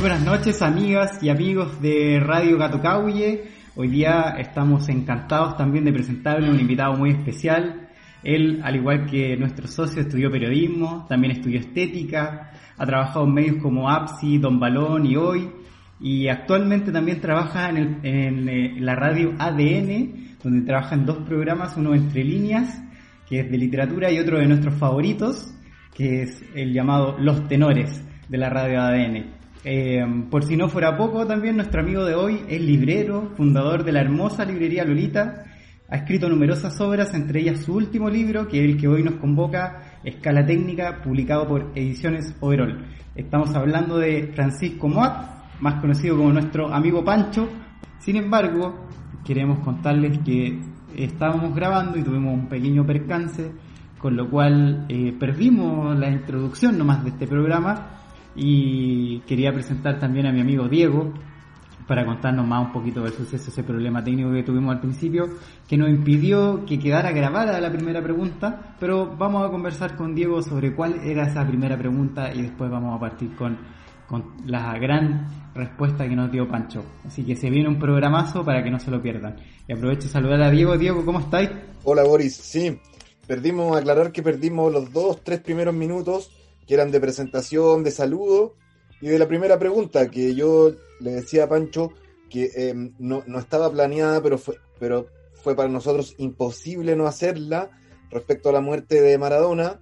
muy buenas noches amigas y amigos de Radio Gato Cauye. Hoy día estamos encantados también de presentarle un invitado muy especial. Él, al igual que nuestro socio, estudió periodismo, también estudió estética, ha trabajado en medios como APSI, Don Balón y Hoy, y actualmente también trabaja en, eh, la radio ADN, donde trabaja en dos programas, uno entre líneas, que es de literatura, y otro de nuestros favoritos, que es el llamado Los Tenores de la radio ADN. Eh, por si no fuera poco, también nuestro amigo de hoy es librero, fundador de la hermosa librería Lolita. Ha escrito numerosas obras, entre ellas su último libro, que es el que hoy nos convoca, Escala Técnica, publicado por Ediciones Overol. Estamos hablando de Francisco Moat, más conocido como nuestro amigo Pancho. Sin embargo, queremos contarles que estábamos grabando y tuvimos un pequeño percance, con lo cual eh, perdimos la introducción nomás de este programa y quería presentar también a mi amigo Diego para contarnos más un poquito del suceso, ese problema técnico que tuvimos al principio, que nos impidió que quedara grabada la primera pregunta, pero vamos a conversar con Diego sobre cuál era esa primera pregunta y después vamos a partir con, con la gran respuesta que nos dio Pancho. Así que se viene un programazo para que no se lo pierdan. Y aprovecho de saludar a Diego. Diego, ¿cómo estáis? Hola Boris, sí, perdimos, aclarar que perdimos los dos, tres primeros minutos que eran de presentación, de saludo, y de la primera pregunta que yo le decía a Pancho que em, no, estaba planeada, pero fue, pero fue para nosotros imposible no hacerla respecto a la muerte de Maradona.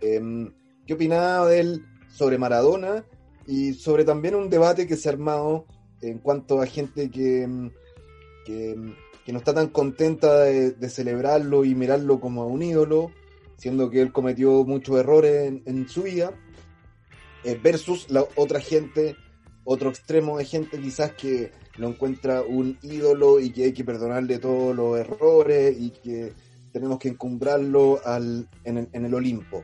Em, ¿Qué opinaba de él sobre Maradona y sobre también un debate que se ha armado en cuanto a gente que, em, que, no está tan contenta de, de, celebrarlo y mirarlo como a un ídolo? Siendo que él cometió muchos errores en, su vida, eh, versus la otra gente, otro extremo de gente quizás que lo encuentra un ídolo y que hay que perdonarle todos los errores y que tenemos que encumbrarlo al, en, el, en el Olimpo.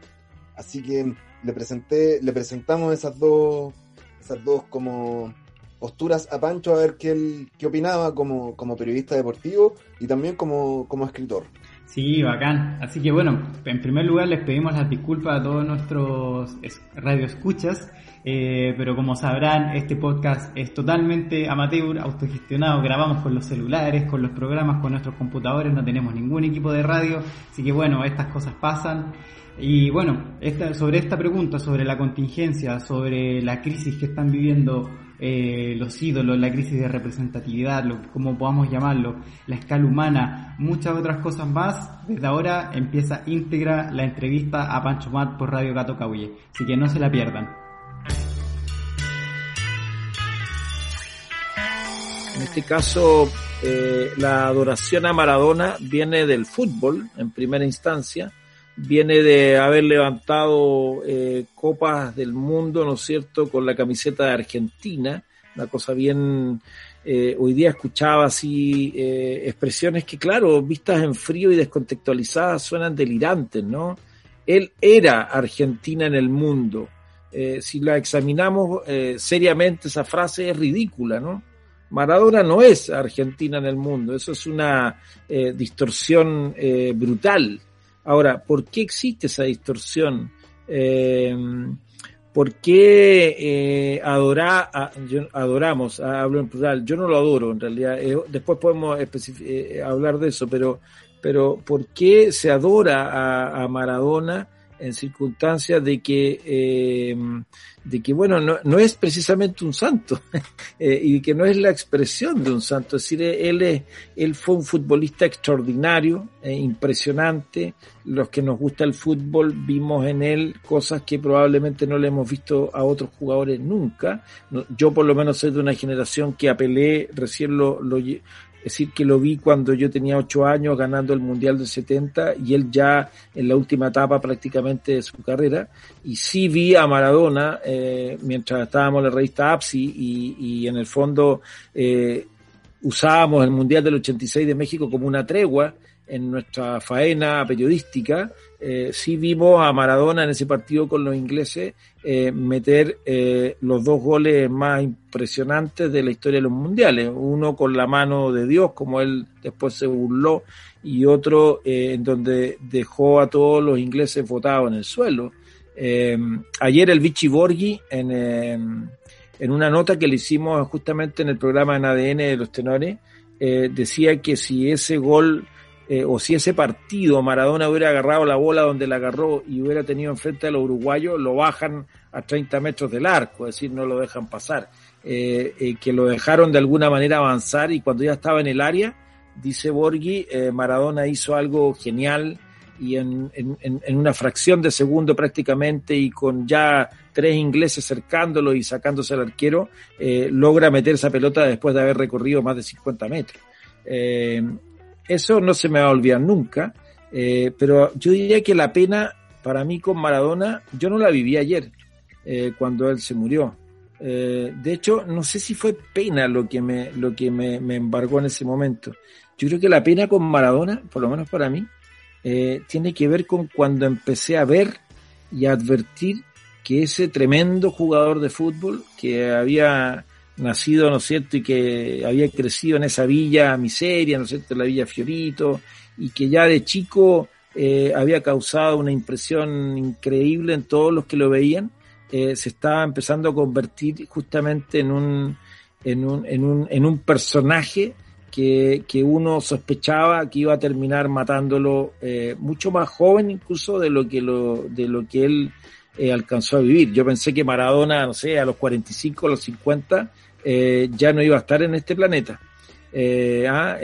Así que le presenté, le presentamos esas dos, esas dos como posturas a Pancho a ver qué, él, qué opinaba como, como periodista deportivo y también como, como escritor. Sí, bacán. Así que bueno, en primer lugar les pedimos las disculpas a todos nuestros radioescuchas, eh, pero como sabrán, este podcast es totalmente amateur, autogestionado, grabamos con los celulares, con los programas, con nuestros computadores, no tenemos ningún equipo de radio, así que bueno, estas cosas pasan. Y bueno, esta, sobre esta pregunta, sobre la contingencia, sobre la crisis que están viviendo eh, los ídolos, la crisis de representatividad, lo, como podamos llamarlo, la escala humana, muchas otras cosas más. Desde ahora empieza íntegra la entrevista a Pancho Mat por Radio Gato Cauye, así que no se la pierdan. En este caso, eh, la adoración a Maradona viene del fútbol en primera instancia viene de haber levantado eh, copas del mundo, ¿no es cierto?, con la camiseta de Argentina, una cosa bien... Eh, hoy día escuchaba así eh, expresiones que, claro, vistas en frío y descontextualizadas suenan delirantes, ¿no? Él era Argentina en el mundo. si la examinamos seriamente, esa frase es ridícula, ¿no? Maradona no es Argentina en el mundo, eso es una distorsión brutal Ahora, ¿por qué existe esa distorsión? Eh, ¿Por qué eh, adoramos? Hablo en plural. Yo no lo adoro, en realidad. Eh, después podemos eh, hablar de eso, pero, pero ¿por qué se adora a Maradona? En circunstancias de que, eh, de que bueno, no, no, es precisamente un santo eh, y que no es la expresión de un santo. Es decir, él, es, él fue un futbolista extraordinario, eh, impresionante. Los que nos gusta el fútbol vimos en él cosas que probablemente no le hemos visto a otros jugadores nunca. Yo por lo menos soy de una generación que apelé, recién lo, lo, es decir, que lo vi cuando yo tenía ocho años ganando el Mundial del 70 y él ya en la última etapa prácticamente de su carrera. Y sí vi a Maradona eh, mientras estábamos en la revista APSI y, y en el fondo eh, usábamos el Mundial del 86 de México como una tregua en nuestra faena periodística, eh, sí vimos a Maradona en ese partido con los ingleses eh, meter eh, los dos goles más impresionantes de la historia de los mundiales. Uno con la mano de Dios, como él después se burló, y otro eh, en donde dejó a todos los ingleses votados en el suelo. ayer el Vichy Borghi en en una nota que le hicimos justamente en el programa en ADN de los tenores, decía que si ese gol eh, o si ese partido Maradona hubiera agarrado la bola donde la agarró y hubiera tenido enfrente a los uruguayos, lo bajan a 30 metros del arco, es decir, no lo dejan pasar. Eh, que lo dejaron de alguna manera avanzar y cuando ya estaba en el área, dice Borghi, Maradona hizo algo genial, y en, una fracción de segundo prácticamente y con ya tres ingleses cercándolo y sacándose al arquero, eh, logra meter esa pelota después de haber recorrido más de 50 metros. Eh, eso no se me va a olvidar nunca, eh, pero yo diría que la pena para mí con Maradona, yo no la viví ayer, cuando él se murió. de hecho, no sé si fue pena lo que, me, lo que me, embargó en ese momento. Yo creo que la pena con Maradona, por lo menos para mí, eh, tiene que ver con cuando empecé a ver y a advertir que ese tremendo jugador de fútbol que había nacido, ¿no es cierto?, y que había crecido en esa villa miseria, ¿no es cierto?, la villa Fiorito, y que ya de chico eh, había causado una impresión increíble en todos los que lo veían, eh, se estaba empezando a convertir justamente en un, en un, en un, en un personaje que, que, uno sospechaba que iba a terminar matándolo eh, mucho más joven incluso de lo que lo, de lo que él eh, alcanzó a vivir. Yo pensé que Maradona, no sé, a los 45, a los 50, eh, ya no iba a estar en este planeta. Ah,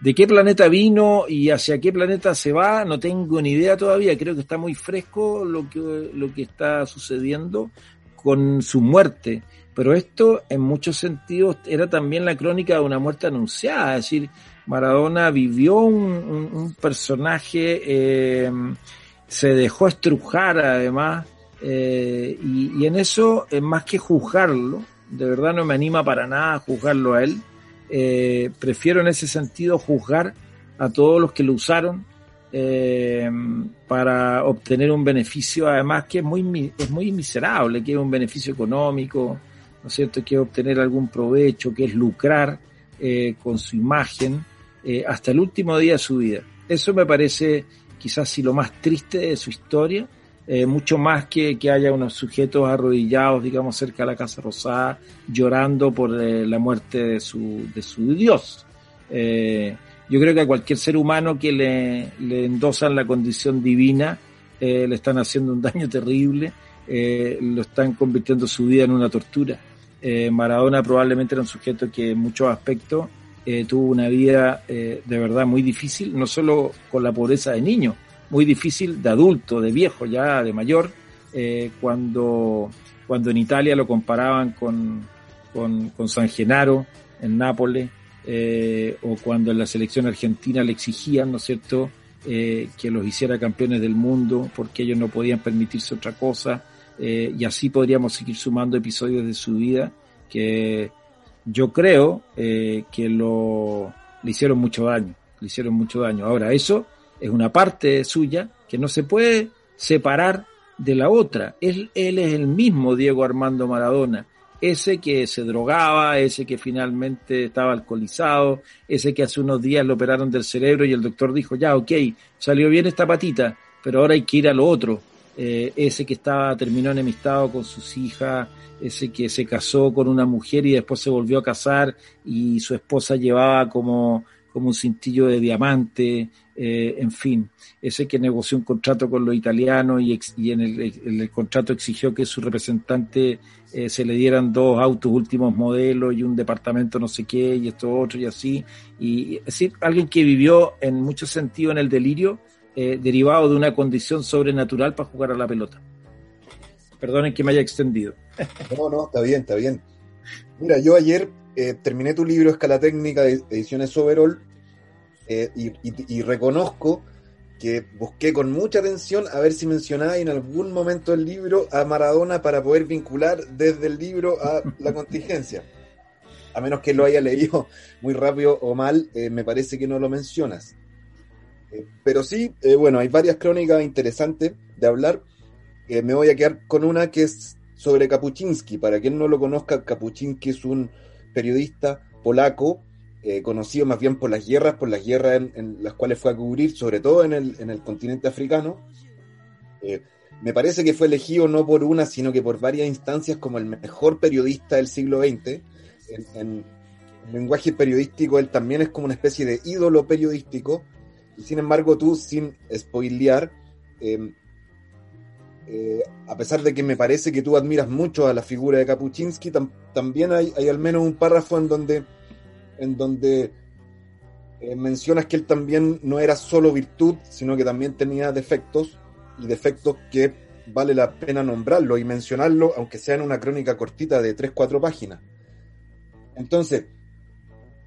¿De qué planeta vino y hacia qué planeta se va? No tengo ni idea todavía. Creo que está muy fresco lo que, lo que está sucediendo con su muerte. Pero esto, en muchos sentidos, era también la crónica de una muerte anunciada. Es decir, Maradona vivió un, personaje, eh, se dejó estrujar además, eh, y, en eso, más que juzgarlo, de verdad no me anima para nada juzgarlo a él, eh, prefiero en ese sentido juzgar a todos los que lo usaron para obtener un beneficio, además que es muy, es muy miserable, que es un beneficio económico, ¿no es cierto?, que obtener algún provecho, que es lucrar eh, con su imagen eh, hasta el último día de su vida. Eso me parece quizás si lo más triste de su historia, eh, mucho más que, que haya unos sujetos arrodillados, digamos, cerca de la Casa Rosada, llorando por la muerte de su, de su Dios. yo creo que a cualquier ser humano que le, le endosan la condición divina, le están haciendo un daño terrible, lo están convirtiendo su vida en una tortura. Eh, Maradona probablemente era un sujeto que en muchos aspectos eh, tuvo una vida eh, de verdad muy difícil, no solo con la pobreza de niño, muy difícil de adulto, de viejo, ya de mayor, cuando, cuando en Italia lo comparaban con, con, San Genaro en Nápoles, o cuando en la selección argentina le exigían, ¿no es cierto?, que los hiciera campeones del mundo porque ellos no podían permitirse otra cosa eh, y así podríamos seguir sumando episodios de su vida que yo creo eh, que lo, le hicieron mucho daño, le hicieron mucho daño. Ahora, eso es una parte suya que no se puede separar de la otra. Él, él es el mismo Diego Armando Maradona, ese que se drogaba, ese que finalmente estaba alcoholizado, ese que hace unos días lo operaron del cerebro y el doctor dijo, ya, ok, salió bien esta patita, pero ahora hay que ir a lo otro. Eh, ese que estaba, terminó enemistado con sus hijas, ese que se casó con una mujer y después se volvió a casar y su esposa llevaba como, como un cintillo de diamante, eh, en fin, ese que negoció un contrato con los italianos y, y en, el, contrato exigió que su representante eh, se le dieran dos autos últimos modelos y un departamento no sé qué y esto otro y así, y es decir, alguien que vivió en muchos sentidos en el delirio, eh, derivado de una condición sobrenatural para jugar a la pelota. Perdonen que me haya extendido. No, no, está bien, está bien. Mira, yo ayer eh, terminé tu libro Escala Técnica de Ediciones Overall eh, y, reconozco que busqué con mucha atención a ver si mencionaba en algún momento del libro a Maradona para poder vincular desde el libro a la contingencia. A menos que lo haya leído muy rápido o mal, me parece que no lo mencionas. Eh, pero sí, eh, bueno, hay varias crónicas interesantes de hablar. Eh, me voy a quedar con una que es sobre Kapuczynski. Para quien no lo conozca, Kapuczynski es un periodista polaco, conocido más bien por las guerras, por las guerras en, las cuales fue a cubrir, sobre todo en el, en el continente africano. me parece que fue elegido no por una, sino que por varias instancias como el mejor periodista del siglo XX. En, lenguaje periodístico, él también es como una especie de ídolo periodístico. Sin embargo, tú, sin spoilear, em, eh, a pesar de que me parece que tú admiras mucho a la figura de Kapuczynski, también hay, hay, al menos un párrafo en donde, en donde eh, mencionas que él también no era solo virtud, sino que también tenía defectos y defectos que vale la pena nombrarlo y mencionarlo, aunque sea en una crónica cortita de 3-4 páginas. Entonces,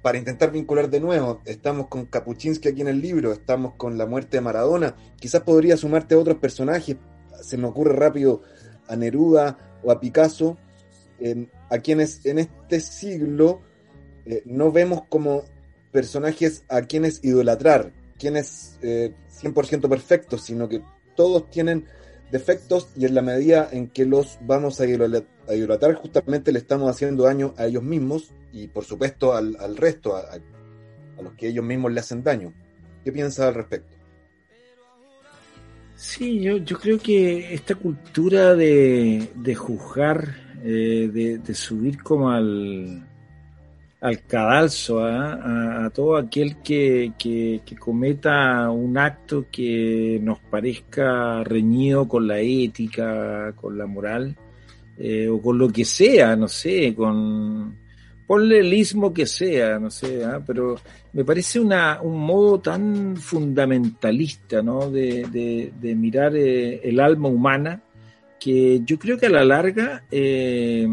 para intentar vincular de nuevo, estamos con Kapuczynski aquí en el libro, estamos con la muerte de Maradona, quizás podría sumarte a otros personajes, se me ocurre rápido a Neruda o a Picasso, a quienes en este siglo eh, no vemos como personajes a quienes idolatrar, quienes eh, 100% perfectos, sino que todos tienen defectos y en la medida en que los vamos a idolatrar, justamente le estamos haciendo daño a ellos mismos y por supuesto al, resto, a, los que ellos mismos le hacen daño. ¿Qué piensas al respecto? Sí, yo, yo creo que esta cultura de, juzgar, eh, de, subir como al, al cadalso ¿ah? a, todo aquel que, que, cometa un acto que nos parezca reñido con la ética, con la moral, eh, o con lo que sea, no sé, con ponle el ismo que sea, no sé, ¿ah? pero me parece una, un modo tan fundamentalista ¿no? de, de, mirar eh, el alma humana que yo creo que a la larga eh,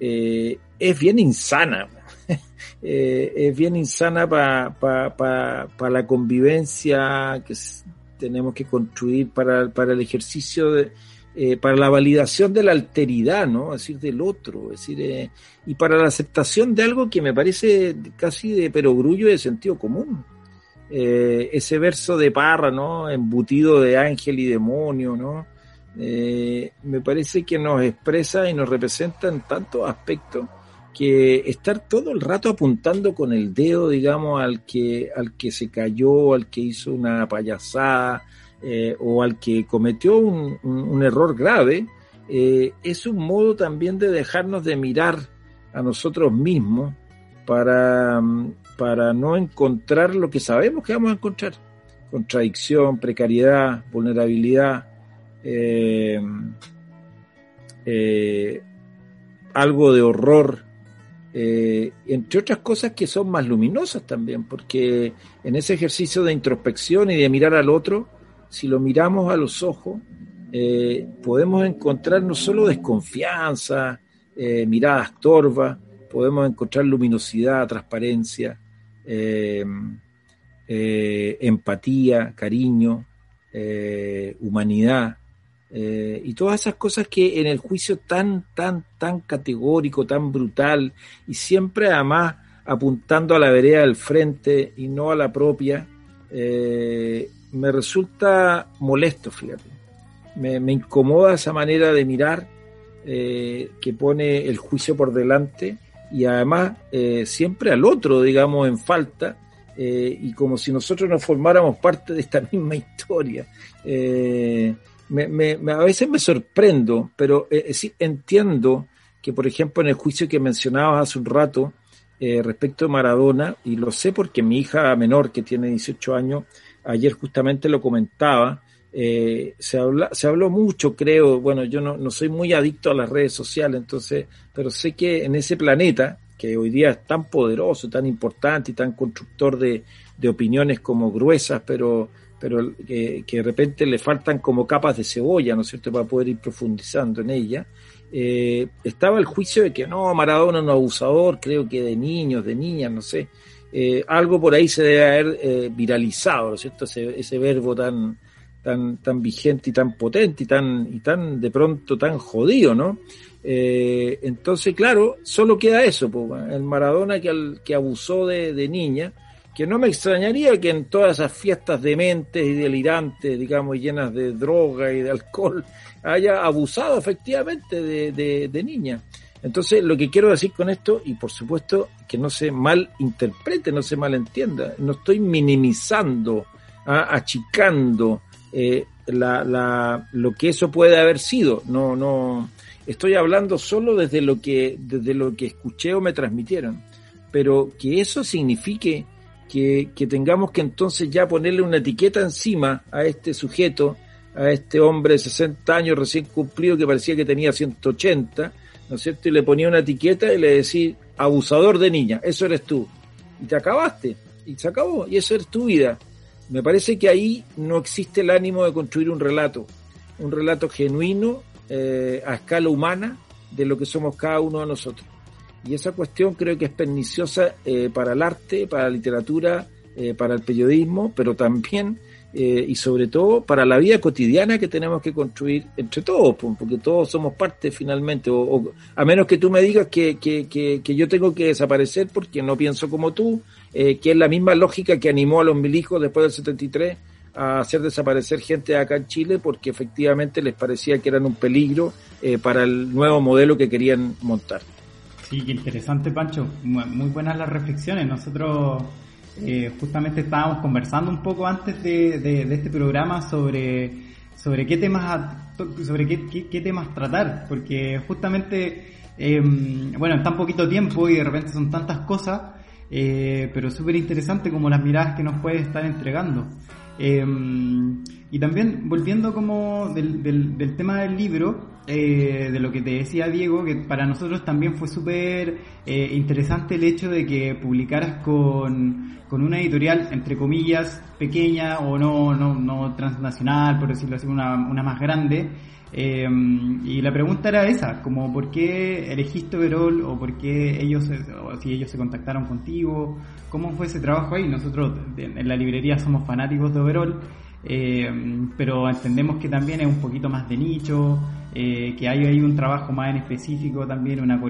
eh, es bien insana. Eh, es bien insana para la convivencia que tenemos que construir para, para el ejercicio de, eh, para la validación de la alteridad, ¿no? Es decir, del otro, es decir, eh, y para la aceptación de algo que me parece casi de perogrullo de sentido común. ese verso de Parra, ¿no? Embutido de ángel y demonio, ¿no? me parece que nos expresa y nos representa en tantos aspectos que estar todo el rato apuntando con el dedo, digamos, al que, al que se cayó, al que hizo una payasada eh, o al que cometió un, error grave, eh, es un modo también de dejarnos de mirar a nosotros mismos para, para no encontrar lo que sabemos que vamos a encontrar. Contradicción, precariedad, vulnerabilidad, eh, algo de horror eh, entre otras cosas que son más luminosas también, porque en ese ejercicio de introspección y de mirar al otro, si lo miramos a los ojos, eh, podemos encontrar no solo desconfianza, eh, miradas torvas, podemos encontrar luminosidad, transparencia, empatía, cariño, humanidad. Eh, y todas esas cosas que en el juicio tan, tan, tan categórico, tan brutal, y siempre además apuntando a la vereda del frente y no a la propia, eh, me resulta molesto, fíjate. Me, incomoda esa manera de mirar eh, que pone el juicio por delante y además siempre al otro, digamos, en falta, y como si nosotros nos formáramos parte de esta misma historia me, a veces me sorprendo, pero eh, sí entiendo que, por ejemplo, en el juicio que mencionabas hace un rato eh, respecto de Maradona, y lo sé porque mi hija menor, que tiene 18 años, ayer justamente lo comentaba, eh, se, habla, se habló mucho, creo, bueno, yo no, no soy muy adicto a las redes sociales, entonces, pero sé que en ese planeta, que hoy día es tan poderoso, tan importante y tan constructor de, de opiniones como gruesas, pero pero que, de repente le faltan como capas de cebolla, ¿no es cierto?, para poder ir profundizando en ella. Eh, estaba el juicio de que no, Maradona es un abusador, creo que de niños, de niñas, no sé. Eh, algo por ahí se debe haber eh, viralizado, ¿no es cierto?, ese, ese, verbo tan, tan, tan vigente y tan potente y tan, y tan de pronto tan jodido, ¿no? entonces, claro, solo queda eso, el Maradona que, que abusó de, de niña, que no me extrañaría que en todas esas fiestas dementes y delirantes, digamos, llenas de droga y de alcohol, haya abusado efectivamente de, de, de niñas. Entonces, lo que quiero decir con esto, y por supuesto que no se malinterprete, no se malentienda, no estoy minimizando, ah, achicando, eh, la, la, lo que eso puede haber sido. No, no, estoy hablando solo desde lo que, desde lo que escuché o me transmitieron. Pero que eso signifique que, tengamos que entonces ya ponerle una etiqueta encima a este sujeto, a este hombre de 60 años recién cumplido que parecía que tenía 180, ¿no es cierto? Y le ponía una etiqueta y le decía, abusador de niña, eso eres tú. Y te acabaste, y se acabó, y eso es tu vida. Me parece que ahí no existe el ánimo de construir un relato, un relato genuino eh, a escala humana de lo que somos cada uno de nosotros. Y esa cuestión creo que es perniciosa eh, para el arte, para la literatura, eh, para el periodismo, pero también eh, y sobre todo para la vida cotidiana que tenemos que construir entre todos, porque todos somos parte finalmente, o, a menos que tú me digas que, que, que, yo tengo que desaparecer porque no pienso como tú, eh, que es la misma lógica que animó a los milijos después del 73 a hacer desaparecer gente acá en Chile porque efectivamente les parecía que eran un peligro eh, para el nuevo modelo que querían montar. Sí, qué interesante, Pancho. Muy buenas las reflexiones. Nosotros eh, justamente estábamos conversando un poco antes de, de, este programa sobre, sobre qué temas sobre qué, qué, temas tratar, porque justamente em, bueno, en tan poquito tiempo y de repente son tantas cosas, eh, pero súper interesante como las miradas que nos puede estar entregando. Em, y también volviendo como del, del, del tema del libro, eh, de lo que te decía Diego, que para nosotros también fue súper eh, interesante el hecho de que publicaras con, con, una editorial, entre comillas, pequeña o no, no, no transnacional, por decirlo así, una, una más grande. Eh, y la pregunta era esa, como por qué elegiste Overall o por qué ellos, si ellos se contactaron contigo, cómo fue ese trabajo ahí. Nosotros en la librería somos fanáticos de Overall, pero entendemos que también es un poquito más de nicho, eh, que hay un trabajo más en específico también, una,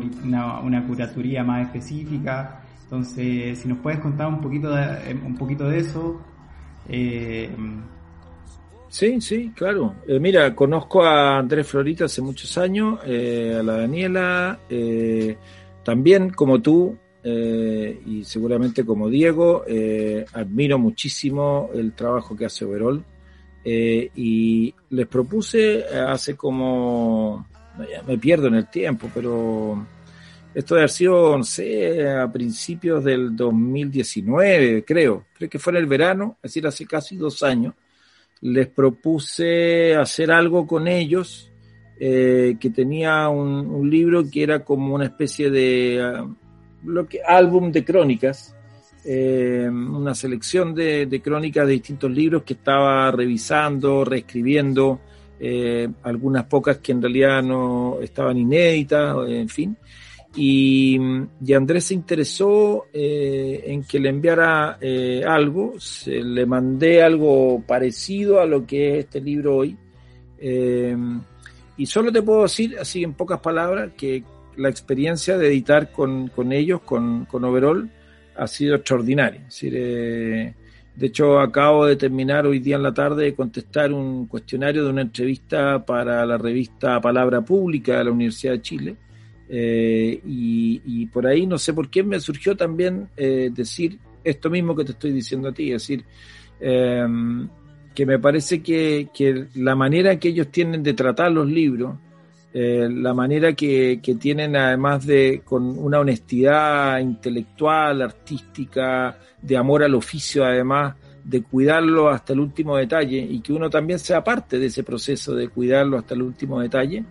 una, curatoría más específica. Entonces, si nos puedes contar un poquito de, eh, un poquito de eso. Eh... Sí, sí, claro. Mira, conozco a Andrés Florita hace muchos años, a la Daniela, también como tú, y seguramente como Diego, admiro muchísimo el trabajo que hace Overol. Eh, y les propuse eh, hace como, me pierdo en el tiempo, pero esto debe haber sido, no sé, a principios del 2019, creo, creo que fue en el verano, es decir, hace casi dos años, les propuse hacer algo con ellos eh, que tenía un, libro que era como una especie de ah, lo que, álbum de crónicas eh, una selección de, crónicas de distintos libros que estaba revisando, reescribiendo, eh, algunas pocas que en realidad no estaban inéditas, en fin. Y, Andrés se interesó eh, en que le enviara algo, se, le mandé algo parecido a lo que es este libro hoy. y solo te puedo decir, así en pocas palabras, que la experiencia de editar con, con ellos, con, con Overall, ha sido extraordinario. Eh, de hecho, acabo de terminar hoy día en la tarde de contestar un cuestionario de una entrevista para la revista Palabra Pública de la Universidad de Chile. Eh, y, por ahí no sé por qué me surgió también eh, decir esto mismo que te estoy diciendo a ti, es decir, que me parece que la manera que ellos tienen de tratar los libros, eh, la manera que, que, tienen además de con una honestidad intelectual, artística, de amor al oficio además, de cuidarlo hasta el último detalle y que uno también sea parte de ese proceso de cuidarlo hasta el último detalle,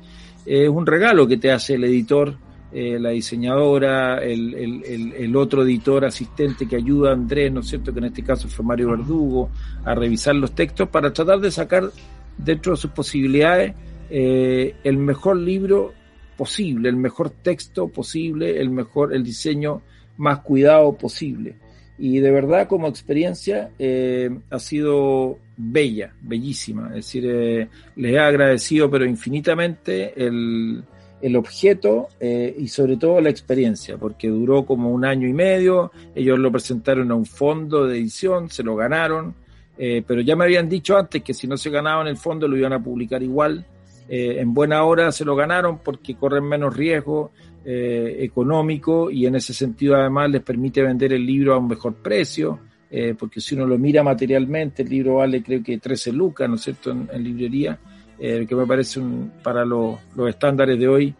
es un regalo que te hace el editor, eh, la diseñadora, el, el, el, otro editor asistente que ayuda a Andrés, ¿no es cierto? Que en este caso fue Mario Verdugo, a revisar los textos para tratar de sacar dentro de sus posibilidades eh, el mejor libro posible, el mejor texto posible, el mejor, el diseño más cuidado posible. Y de verdad como experiencia eh, ha sido bella, bellísima. Es decir, eh, les he agradecido pero infinitamente el, el objeto y sobre todo la experiencia, porque duró como un año y medio, ellos lo presentaron a un fondo de edición, se lo ganaron, pero ya me habían dicho antes que si no se ganaban el fondo lo iban a publicar igual, eh, en buena hora se lo ganaron porque corren menos riesgo eh, económico y en ese sentido además les permite vender el libro a un mejor precio, eh, porque si uno lo mira materialmente, el libro vale creo que 13 lucas, ¿no es cierto?, en, librería, eh, que me parece un, para los estándares de hoy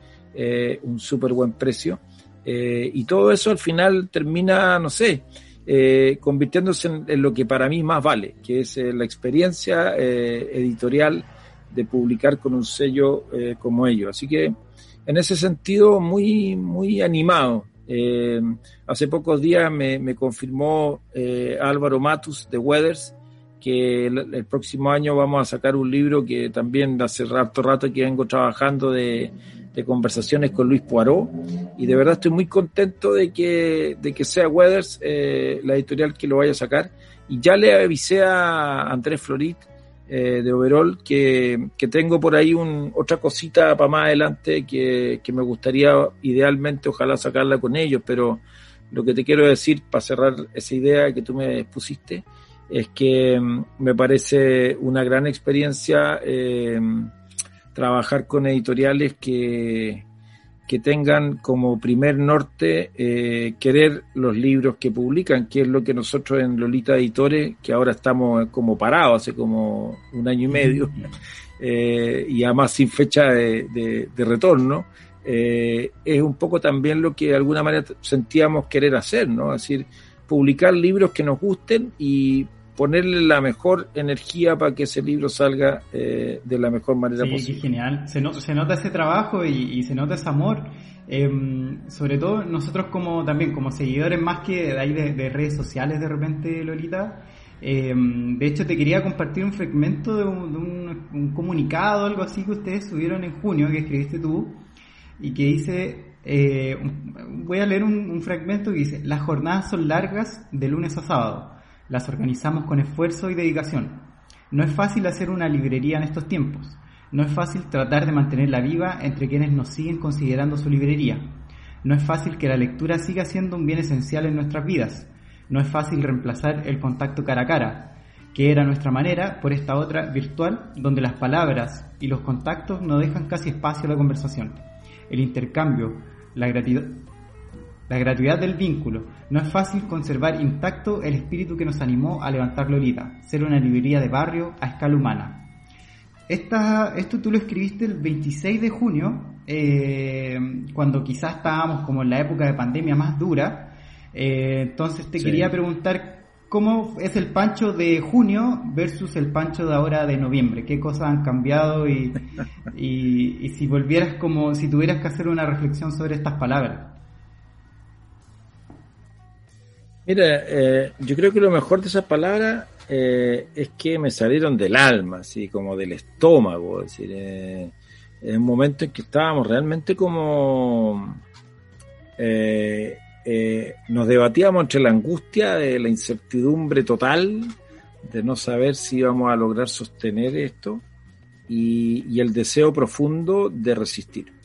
un súper buen precio. y todo eso al final termina, no sé, convirtiéndose en, lo que para mí más vale, que es la experiencia editorial de publicar con un sello como ellos. Así que en ese sentido, muy, muy animado. Eh, hace pocos días me, confirmó eh, Álvaro Matus de Weathers que el, próximo año vamos a sacar un libro que también hace rato rato que vengo trabajando de, conversaciones con Luis Poirot. Y de verdad estoy muy contento de que, de que sea Weathers eh, la editorial que lo vaya a sacar. Y ya le avisé a Andrés Florit eh, de overall que, que, tengo por ahí un, otra cosita para más adelante que, que, me gustaría idealmente ojalá sacarla con ellos, pero lo que te quiero decir para cerrar esa idea que tú me pusiste es que mm, me parece una gran experiencia eh, trabajar con editoriales que, que tengan como primer norte eh, querer los libros que publican, que es lo que nosotros en Lolita Editores, que ahora estamos como parados hace como un año y medio, eh, y además sin fecha de, retorno, eh, es un poco también lo que de alguna manera sentíamos querer hacer, ¿no? Es decir, publicar libros que nos gusten y ponerle la mejor energía para que ese libro salga eh, de la mejor manera sí, posible. genial. Se, se, nota ese trabajo y, se nota ese amor. Em, sobre todo nosotros como también como seguidores más que de ahí de, redes sociales de repente, Lolita. Em, de hecho, te quería compartir un fragmento de, un, comunicado, algo así que ustedes subieron en junio, que escribiste tú, y que dice, eh, voy a leer un, un fragmento que dice, las jornadas son largas de lunes a sábado las organizamos con esfuerzo y dedicación. No es fácil hacer una librería en estos tiempos. No es fácil tratar de mantenerla viva entre quienes nos siguen considerando su librería. No es fácil que la lectura siga siendo un bien esencial en nuestras vidas. No es fácil reemplazar el contacto cara a cara, que era nuestra manera, por esta otra virtual, donde las palabras y los contactos no dejan casi espacio a la conversación. El intercambio, la gratitud, la gratuidad del vínculo. No es fácil conservar intacto el espíritu que nos animó a levantar Lolita, ser una librería de barrio a escala humana. Esta, esto tú lo escribiste el 26 de junio, eh, cuando quizás estábamos como en la época de pandemia más dura. Eh, entonces te quería preguntar cómo es el pancho de junio versus el pancho de ahora de noviembre. ¿Qué cosas han cambiado? Y, y, y si volvieras como, si tuvieras que hacer una reflexión sobre estas palabras. Mira, eh, yo creo que lo mejor de esas palabras eh, es que me salieron del alma, así como del estómago. Es decir, eh, en un momento en que estábamos realmente como. nos debatíamos entre la angustia de la incertidumbre total, de no saber si íbamos a lograr sostener esto, y el deseo profundo de resistir.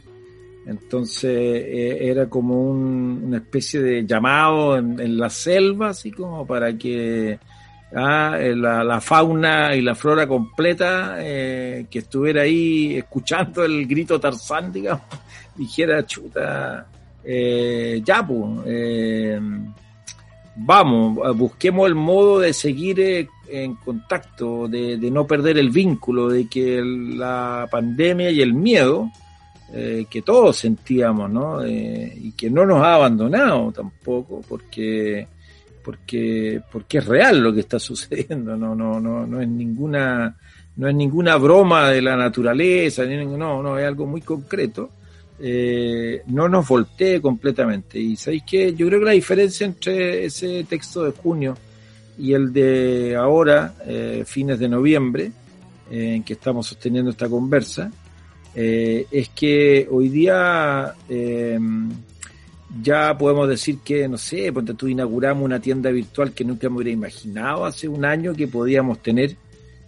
Entonces eh, era como una especie de llamado en, la selva, así como para que ah, eh, la, fauna y la flora completa eh, que estuviera ahí escuchando el grito Tarzán, digamos, dijera, chuta, ya, pues, vamos, busquemos el modo de seguir en contacto, de no perder el vínculo, de que la pandemia y el miedo, eh, que todos sentíamos, ¿no? Eh, y que no nos ha abandonado tampoco, porque, porque, porque es real lo que está sucediendo, no, no, no, no es ninguna, no es ninguna broma de la naturaleza, no, no, es algo muy concreto. Eh, no nos voltee completamente. Y sabéis que yo creo que la diferencia entre ese texto de junio y el de ahora, fines de noviembre, en que estamos sosteniendo esta conversa, eh, es que hoy día eh, ya podemos decir que, no sé, porque tú inauguramos una tienda virtual que nunca me hubiera imaginado hace un año que podíamos tener.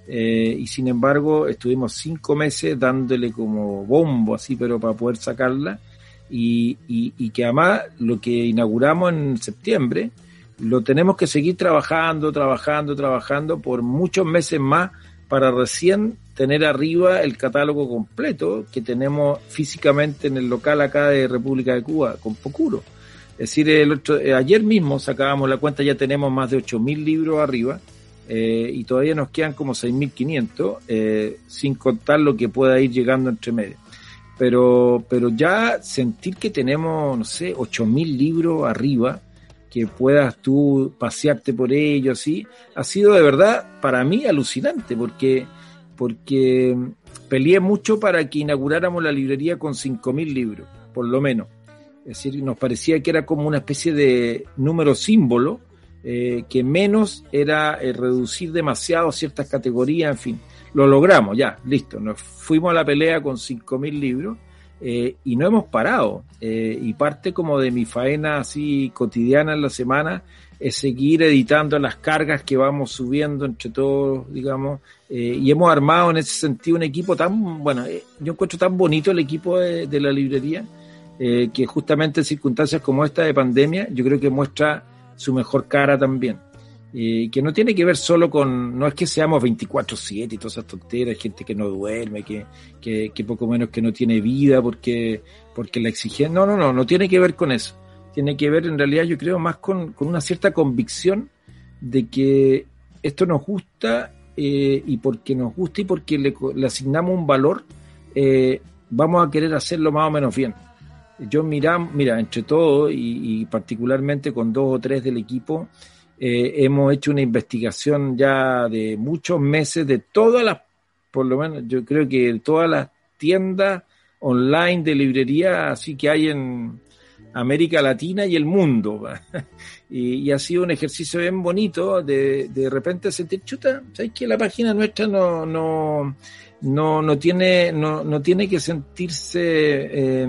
Eh, y sin embargo estuvimos cinco meses dándole como bombo así, pero para poder sacarla. Y, y, y que además lo que inauguramos en septiembre lo tenemos que seguir trabajando, trabajando, trabajando por muchos meses más para recién tener arriba el catálogo completo que tenemos físicamente en el local acá de República de Cuba, con Pocuro. Es decir, el otro, eh, ayer mismo sacábamos la cuenta, ya tenemos más de 8.000 libros arriba eh, y todavía nos quedan como 6.500, eh, sin contar lo que pueda ir llegando entre medio. Pero, pero ya sentir que tenemos, no sé, 8.000 libros arriba, que puedas tú pasearte por ellos, ¿sí? ha sido de verdad para mí alucinante, porque, porque peleé mucho para que inauguráramos la librería con 5.000 libros, por lo menos. Es decir, nos parecía que era como una especie de número símbolo, eh, que menos era eh, reducir demasiado ciertas categorías, en fin. Lo logramos, ya, listo. Nos fuimos a la pelea con 5.000 libros eh, y no hemos parado. y parte como de mi faena así cotidiana en la semana es seguir editando las cargas que vamos subiendo entre todos, digamos, y hemos armado en ese sentido un equipo tan, bueno, yo encuentro tan bonito el equipo de la librería eh, que justamente en circunstancias como esta de pandemia, yo creo que muestra su mejor cara también. que no tiene que ver solo con, no es que seamos 24/7 y todas esas tonteras, gente que no duerme, que, que, que, poco menos que no tiene vida porque, porque la exigencia, no, no, no, no tiene que ver con eso. Tiene que ver en realidad yo creo más con, con una cierta convicción de que esto nos gusta eh, y porque nos gusta y porque le, asignamos un valor, eh, vamos a querer hacerlo más o menos bien. Yo mira, mira, entre todos y, particularmente con dos o tres del equipo, eh, hemos hecho una investigación ya de muchos meses de todas las, por lo menos yo creo que todas las tiendas online de librería así que hay en América Latina y el mundo. y, ha sido un ejercicio bien bonito de de repente sentir, chuta, ¿sabes que la página nuestra no, no, no, no, tiene, no, no tiene que sentirse eh,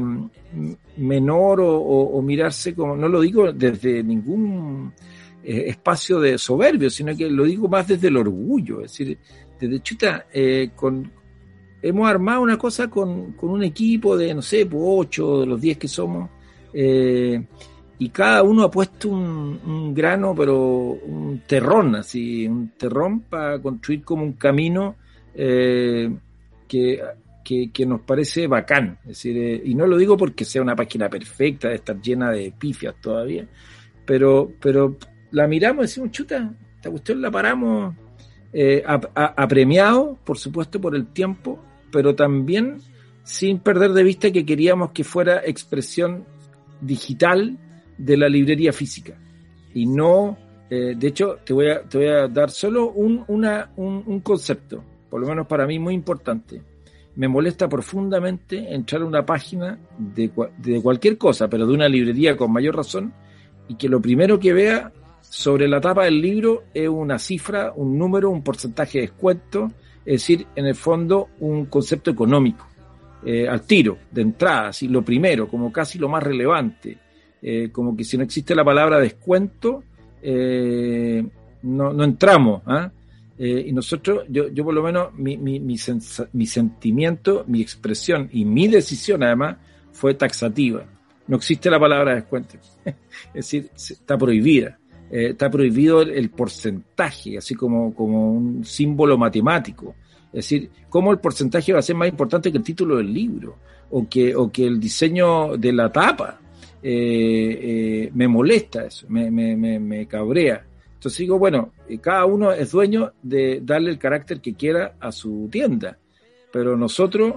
menor o, mirarse como, no lo digo desde ningún eh, espacio de soberbio, sino que lo digo más desde el orgullo, es decir, desde chuta, eh, con, hemos armado una cosa con, con, un equipo de, no sé, pues, ocho de los diez que somos, y cada uno ha puesto un, grano, pero un terrón, así, un terrón para construir como un camino eh, que, que, nos parece bacán. Decir, eh, y no lo digo porque sea una página perfecta, de estar llena de pifias todavía, pero, pero la miramos y decimos, chuta, esta cuestión la paramos eh, apremiado, por supuesto, por el tiempo, pero también sin perder de vista que queríamos que fuera expresión digital de la librería física y no, de hecho, te voy a, te voy a dar solo un, una, un, un concepto por lo menos para mí muy importante. Me molesta profundamente entrar a una página de, de cualquier cosa, pero de una librería con mayor razón, y que lo primero que vea sobre la tapa del libro es una cifra, un número, un porcentaje de descuento, es decir, en el fondo un concepto económico, eh, al tiro, de entrada, así, lo primero, como casi lo más relevante, eh, como que si no existe la palabra descuento, eh, no, no, entramos. ¿ah? Eh, y nosotros, yo, yo por lo menos, mi, mi, mi, mi, sentimiento, mi expresión y mi decisión además fue taxativa. No existe la palabra descuento. es decir, está prohibida. Eh, está prohibido el, porcentaje, así como, como un símbolo matemático. Es decir, ¿cómo el porcentaje va a ser más importante que el título del libro? O que, o que el diseño de la tapa. Eh, me molesta eso, me, me, me, me cabrea. Entonces digo, bueno, eh, cada uno es dueño de darle el carácter que quiera a su tienda, pero nosotros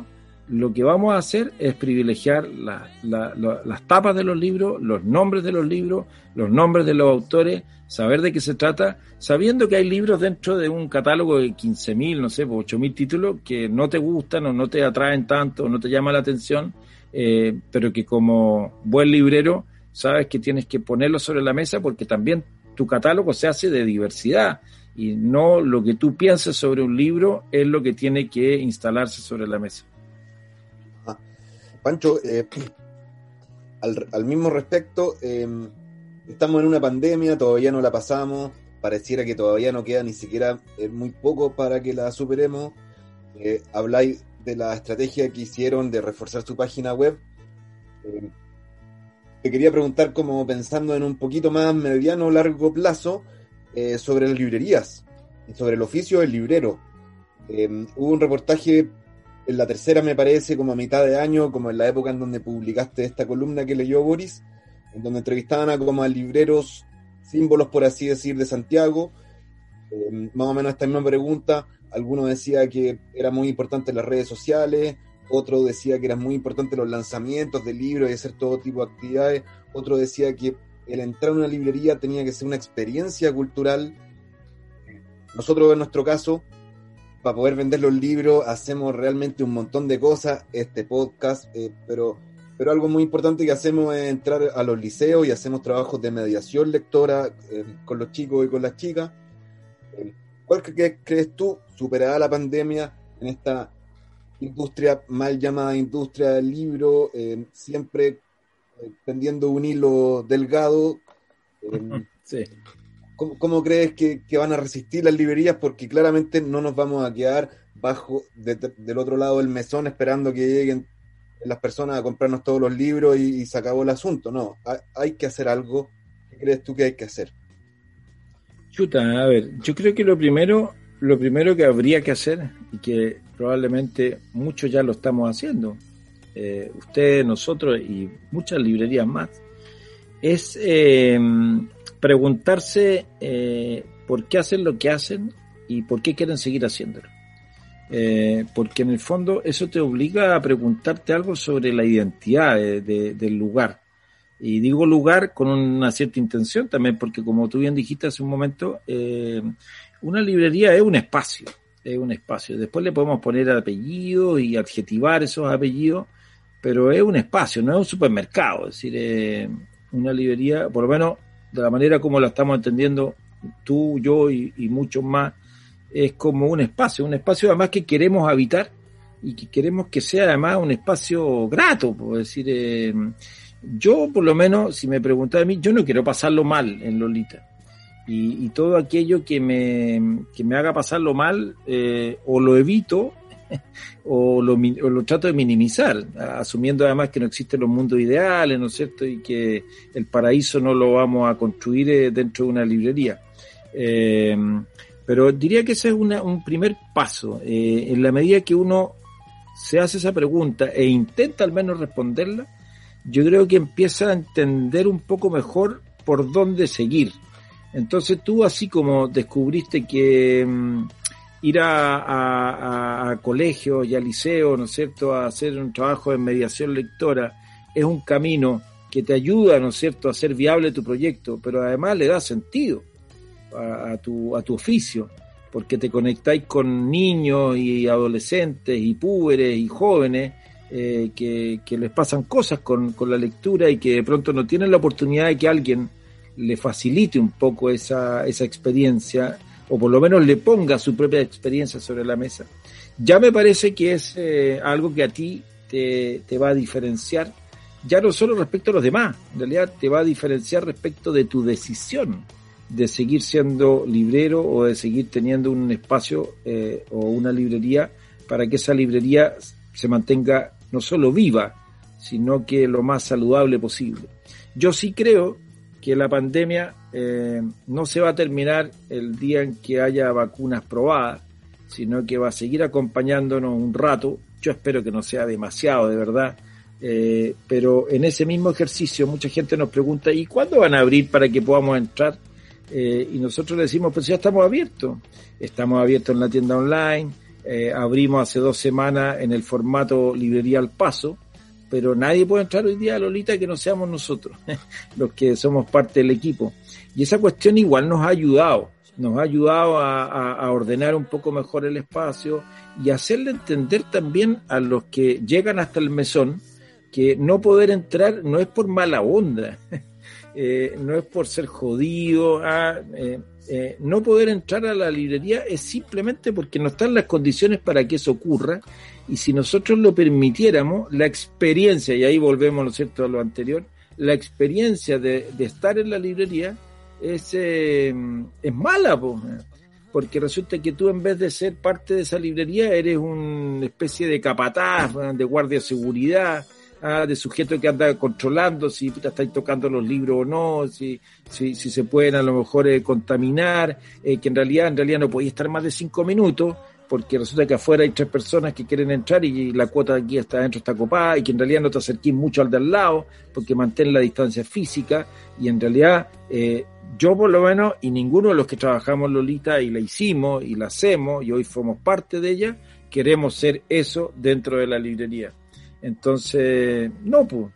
lo que vamos a hacer es privilegiar las tapas de los libros, los nombres de los libros, los nombres de los autores, saber de qué se trata, sabiendo que hay libros dentro de un catálogo de 15.000, no sé, 8.000 títulos que no te gustan o no te atraen tanto o no te llaman la atención, eh, pero que como buen librero sabes que tienes que ponerlo sobre la mesa porque también tu catálogo se hace de diversidad y no lo que tú piensas sobre un libro es lo que tiene que instalarse sobre la mesa. Pancho, eh, al, mismo respecto, em, estamos en una pandemia, todavía no la pasamos, pareciera que todavía no queda ni siquiera eh, muy poco para que la superemos. Eh, habláis de la estrategia que hicieron de reforzar su página web. Em, te quería preguntar, como pensando en un poquito más mediano o largo plazo, eh, sobre las librerías y sobre el oficio del librero. Em, hubo un reportaje en la tercera, me parece, como a mitad de año, como en la época en donde publicaste esta columna que leyó Boris, en donde entrevistaban a como a libreros símbolos, por así decir, de Santiago. Eh, más o menos esta misma pregunta, alguno decía que era muy importante las redes sociales, otro decía que eran muy importantes los lanzamientos de libros y hacer todo tipo de actividades, otro decía que el entrar a una librería tenía que ser una experiencia cultural. Nosotros en nuestro caso, para poder vender los libros, hacemos realmente un montón de cosas, este podcast, eh, pero pero algo muy importante que hacemos es entrar a los liceos y hacemos trabajos de mediación lectora eh, con los chicos y con las chicas. Eh, ¿Cuál crees tú, superada la pandemia, en esta industria mal llamada industria del libro, eh, siempre tendiendo un hilo delgado? sí. ¿Cómo, crees que, van a resistir las librerías? Porque claramente no nos vamos a quedar bajo del otro lado del mesón esperando que lleguen las personas a comprarnos todos los libros y, se acabó el asunto. No, hay, que hacer algo. ¿Qué crees tú que hay que hacer? Chuta, a ver, yo creo que lo primero, lo primero que habría que hacer, y que probablemente muchos ya lo estamos haciendo, eh, ustedes, nosotros y muchas librerías más, es eh, preguntarse eh, por qué hacen lo que hacen y por qué quieren seguir haciéndolo. Eh, porque en el fondo eso te obliga a preguntarte algo sobre la identidad del lugar. Y digo lugar con una cierta intención también, porque como tú bien dijiste hace un momento, eh, una librería es un espacio, es un espacio. Después le podemos poner apellidos y adjetivar esos apellidos, pero es un espacio, no es un supermercado. Es decir, eh, una librería, por lo menos de la manera como la estamos entendiendo tú, yo y muchos más, es como un espacio, un espacio además que queremos habitar y que queremos que sea además un espacio grato, por decir, eh, yo por lo menos, si me preguntas a mí, yo no quiero pasarlo mal en Lolita. Y, todo aquello que me, que me haga pasarlo mal, eh, o lo evito, o lo, o trato de minimizar, asumiendo además que no existen los mundos ideales, ¿no es cierto? Y que el paraíso no lo vamos a construir eh, dentro de una librería. Eh, pero diría que ese es un primer paso. Eh, en la medida que uno se hace esa pregunta e intenta al menos responderla, yo creo que empieza a entender un poco mejor por dónde seguir. Entonces tú así como descubriste que mm, ir a, a, a, colegios y a liceos, ¿no es cierto?, a hacer un trabajo de mediación lectora es un camino que te ayuda, ¿no es cierto?, a hacer viable tu proyecto, pero además le da sentido a, tu, a tu oficio, porque te conectáis con niños y adolescentes y púberes y jóvenes eh, que, les pasan cosas con, con, la lectura y que de pronto no tienen la oportunidad de que alguien le facilite un poco esa, esa experiencia o por lo menos le ponga su propia experiencia sobre la mesa. Ya me parece que es eh, algo que a ti te, te va a diferenciar, ya no solo respecto a los demás, en realidad te va a diferenciar respecto de tu decisión de seguir siendo librero o de seguir teniendo un espacio eh, o una librería para que esa librería se mantenga no solo viva, sino que lo más saludable posible. Yo sí creo que la pandemia eh, no se va a terminar el día en que haya vacunas probadas, sino que va a seguir acompañándonos un rato. Yo espero que no sea demasiado, de verdad. Eh, pero en ese mismo ejercicio mucha gente nos pregunta, ¿y cuándo van a abrir para que podamos entrar? Eh, y nosotros le decimos, pues ya estamos abiertos. Estamos abiertos en la tienda online, eh, abrimos hace dos semanas en el formato librería al paso, pero nadie puede entrar hoy día a Lolita que no seamos nosotros, los que somos parte del equipo. Y esa cuestión igual nos ha ayudado, nos ha ayudado a, ordenar un poco mejor el espacio y hacerle entender también a los que llegan hasta el mesón que no poder entrar no es por mala onda, Eh, no es por ser jodido, ah, eh, eh, no poder entrar a la librería es simplemente porque no están las condiciones para que eso ocurra y si nosotros lo permitiéramos, la experiencia, y ahí volvemos, ¿no cierto?, a lo anterior, la experiencia de, estar en la librería es, es mala, porque resulta que tú en vez de ser parte de esa librería eres una especie de capataz, de guardia de seguridad, ah, de sujeto que anda controlando si te estáis tocando los libros o no, si, si, se pueden a lo mejor eh, contaminar, eh, que en realidad, en realidad no podéis estar más de cinco minutos, porque resulta que afuera hay tres personas que quieren entrar y la cuota aquí está adentro está copada y que en realidad no te acerquís mucho al de al lado porque mantén la distancia física y en realidad eh, yo por lo menos y ninguno de los que trabajamos Lolita y la hicimos y la hacemos y hoy somos parte de ella, queremos ser eso dentro de la librería. Entonces, no, pues,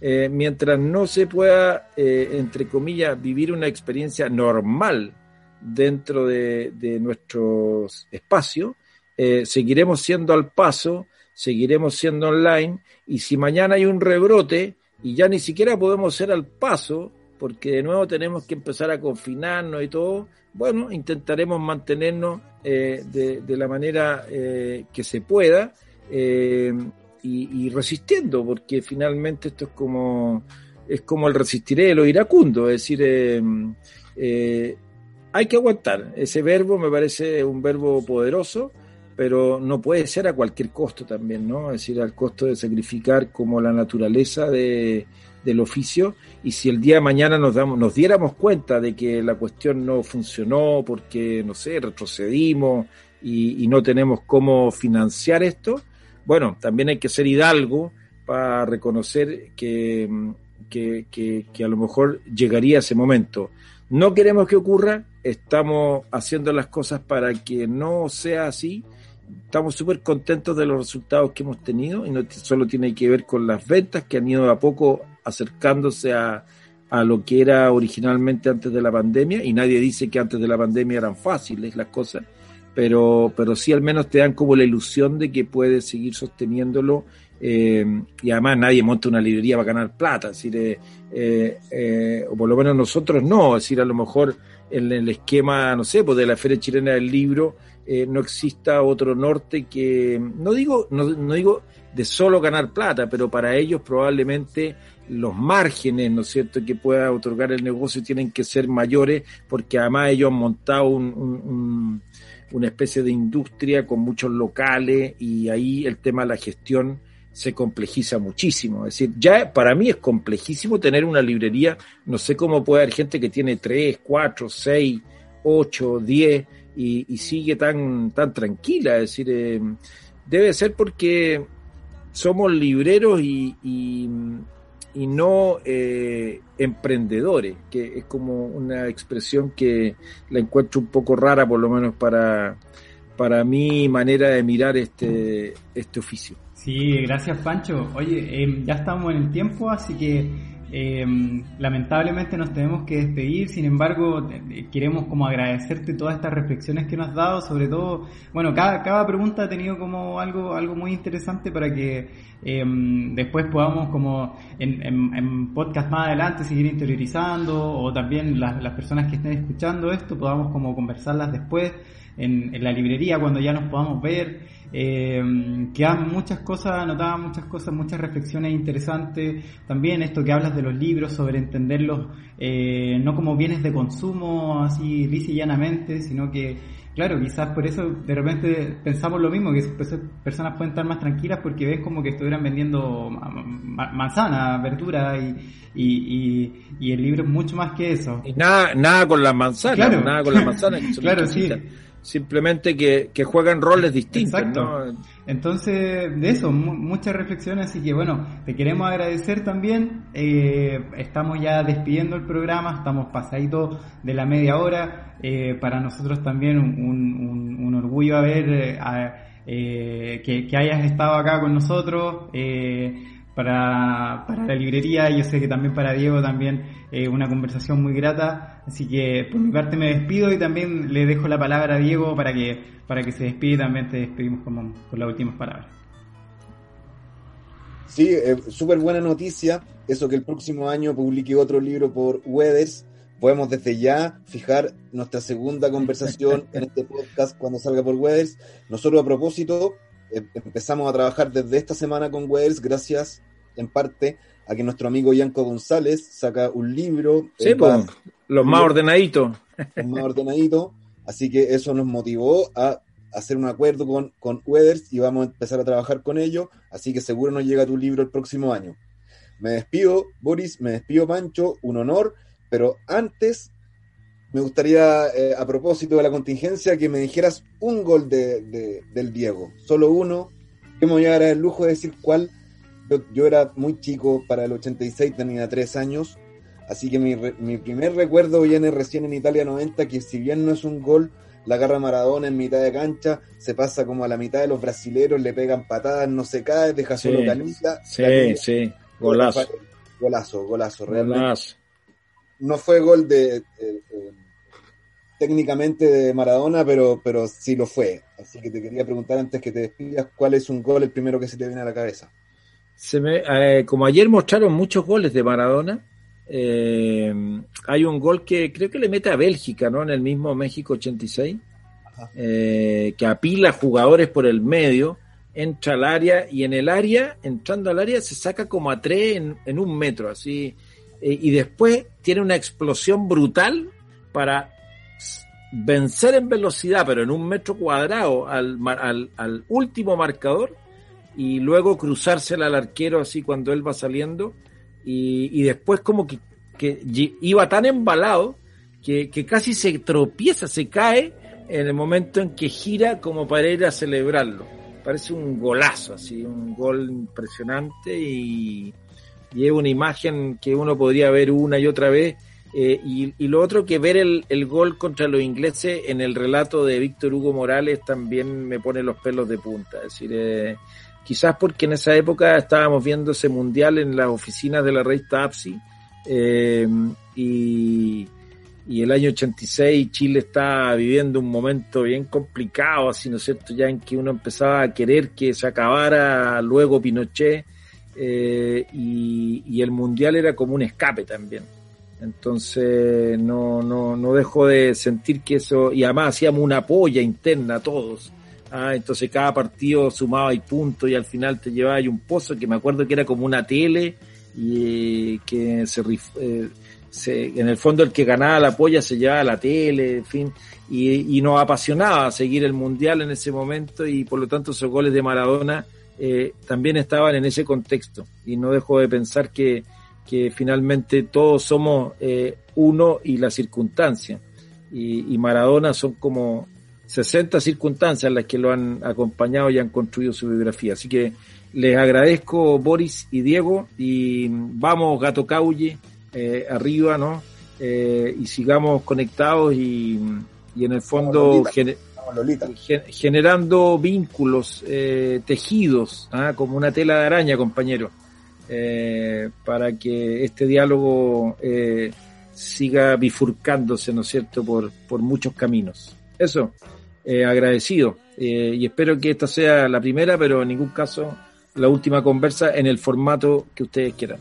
eh, mientras no se pueda, eh, entre comillas, vivir una experiencia normal dentro de, de nuestros espacios, eh, seguiremos siendo al paso, seguiremos siendo online, y si mañana hay un rebrote y ya ni siquiera podemos ser al paso, porque de nuevo tenemos que empezar a confinarnos y todo, bueno, intentaremos mantenernos eh, de, la manera eh, que se pueda y, y, resistiendo, porque finalmente esto es como es como el resistiré de lo iracundo, es decir, hay que aguantar. Ese verbo me parece un verbo poderoso pero no puede ser a cualquier costo también, ¿no? Es decir, al costo de sacrificar como la naturaleza de, del oficio y si el día de mañana nos, damos, nos diéramos cuenta de que la cuestión no funcionó porque, no sé, retrocedimos y, no tenemos cómo financiar esto, bueno, también hay que ser hidalgo para reconocer que, que, que, a lo mejor llegaría ese momento. No queremos que ocurra, estamos haciendo las cosas para que no sea así estamos súper contentos de los resultados que hemos tenido y no solo tiene que ver con las ventas que han ido a poco acercándose a, a lo que era originalmente antes de la pandemia y nadie dice que antes de la pandemia eran fáciles las cosas, pero, pero sí al menos te dan como la ilusión de que puedes seguir sosteniéndolo eh, y además nadie monta una librería para ganar plata, decir, eh, eh, o por lo menos nosotros no, es decir, a lo mejor en el esquema, no sé, pues de la Feria Chilena del Libro, eh, no exista otro norte que, no digo, no, no, digo de solo ganar plata, pero para ellos probablemente los márgenes, ¿no es cierto?, que pueda otorgar el negocio tienen que ser mayores, porque además ellos han montado un, una especie de industria con muchos locales y ahí el tema de la gestión se complejiza muchísimo. Es decir, ya para mí es complejísimo tener una librería, no sé cómo puede haber gente que tiene tres, cuatro, seis, ocho, diez y, sigue tan, tan tranquila. Es decir, eh, debe ser porque somos libreros y, y, no eh, emprendedores, que es como una expresión que la encuentro un poco rara, por lo menos para, para mi manera de mirar este, este oficio. Sí, gracias Pancho. Oye, em, ya estamos en el tiempo, así que eh, lamentablemente nos tenemos que despedir, sin embargo, queremos como agradecerte todas estas reflexiones que nos has dado, sobre todo, bueno, cada, cada pregunta ha tenido como algo, algo muy interesante para que eh, después podamos como en, en, podcast más adelante seguir interiorizando o también las, las personas que estén escuchando esto podamos como conversarlas después en, en la librería cuando ya nos podamos ver eh, quedan muchas cosas, anotaban muchas cosas, muchas reflexiones interesantes. También esto que hablas de los libros, sobre entenderlos eh, no como bienes de consumo así lisa y llanamente, sino que, claro, quizás por eso de repente pensamos lo mismo, que personas pueden estar más tranquilas porque ven como que estuvieran vendiendo manzana, verdura y, y, y, el libro es mucho más que eso. Y nada, nada con las manzanas, claro. nada con las manzanas. claro, sí simplemente que, que juegan roles distintos. Exacto. Entonces, de eso, muchas reflexiones, así que bueno, te queremos agradecer también. Eh, estamos ya despidiendo el programa, estamos pasaditos de la media hora. Eh, para nosotros también un, un, orgullo haber eh, que, que, hayas estado acá con nosotros. Para, para la librería, yo sé que también para Diego también una conversación muy grata. Así que por mi parte me despido y también le dejo la palabra a Diego para que, para que se despide y también te despedimos con, con las últimas palabras. Sí, eh, súper buena noticia, eso que el próximo año publique otro libro por Weathers. Podemos desde ya fijar nuestra segunda conversación en este podcast cuando salga por Weathers. Nosotros a propósito empezamos a trabajar desde esta semana con Weathers gracias en parte a que nuestro amigo Yanko González saca un libro. Sí, pues, los más ordenaditos. Los más ordenaditos. Así que eso nos motivó a hacer un acuerdo con, con Weathers y vamos a empezar a trabajar con ellos. Así que seguro nos llega tu libro el próximo año. Me despido, Boris, me despido, Pancho, un honor. Pero antes, me gustaría, eh, a propósito de la contingencia, que me dijeras un gol de, del Diego, solo uno. que me voy a dar el lujo de decir cuál. Yo, era muy chico, para el 86 tenía tres años, así que mi, mi primer recuerdo viene recién en Italia 90, que si bien no es un gol, la agarra Maradona en mitad de cancha, se pasa como a la mitad de los brasileros, le pegan patadas, no se cae, deja solo canita. Sí, sí, golazo. Golazo, golazo, realmente. No fue gol de, técnicamente de Maradona, pero, pero sí lo fue. Así que te quería preguntar antes que te despidas, ¿cuál es un gol el primero que se te viene a la cabeza? Se me, eh, como ayer mostraron muchos goles de Maradona, eh, hay un gol que creo que le mete a Bélgica, ¿no? En el mismo México 86, eh, que apila jugadores por el medio, entra al área y en el área, entrando al área, se saca como a tres en, un metro, así. y después tiene una explosión brutal para vencer en velocidad, pero en un metro cuadrado al, al, último marcador y luego cruzársela al arquero así cuando él va saliendo y, después como que, iba tan embalado que, casi se tropieza, se cae en el momento en que gira como para ir a celebrarlo. Parece un golazo, así, un gol impresionante y, y es una imagen que uno podría ver una y otra vez eh, y, lo otro que ver el, gol contra los ingleses en el relato de Víctor Hugo Morales también me pone los pelos de punta. Es decir, eh, quizás porque en esa época estábamos viendo ese mundial en las oficinas de la revista APSI eh, y, y, el año 86 Chile está viviendo un momento bien complicado, así, ¿no es cierto? Ya en que uno empezaba a querer que se acabara luego Pinochet y, y el mundial era como un escape también. Entonces no, no, no dejo de sentir que eso, y además hacíamos una polla interna todos. Ah, entonces cada partido sumaba y puntos y al final te llevaba ahí un pozo que me acuerdo que era como una tele y que se, eh, se, en el fondo el que ganaba la polla se llevaba la tele, en fin, y, y nos apasionaba seguir el mundial en ese momento y por lo tanto esos goles de Maradona eh, también estaban en ese contexto y no dejo de pensar que que finalmente todos somos eh, uno y la circunstancia. Y, Maradona son como 60 circunstancias las que lo han acompañado y han construido su biografía. Así que les agradezco Boris y Diego y vamos Gato Caulle eh, arriba, ¿no? Eh, y sigamos conectados y, y en el fondo generando vínculos, tejidos, ¿ah? como una tela de araña, compañero eh, para que este diálogo eh, siga bifurcándose, ¿no es cierto?, por, por muchos caminos. Eso, eh, agradecido. Eh, y espero que esta sea la primera, pero en ningún caso la última conversa en el formato que ustedes quieran.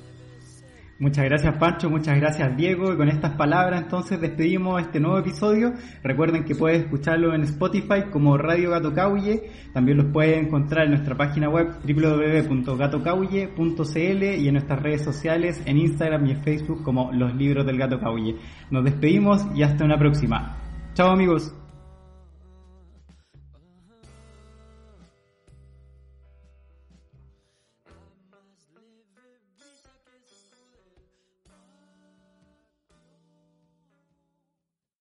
Muchas gracias Pancho, muchas gracias Diego y con estas palabras entonces despedimos este nuevo episodio. Recuerden que pueden escucharlo en Spotify como Radio Gato Cauye, también los pueden encontrar en nuestra página web www.gatocauye.cl y en nuestras redes sociales en Instagram y en Facebook como Los Libros del Gato Cauye. Nos despedimos y hasta una próxima. Chao amigos.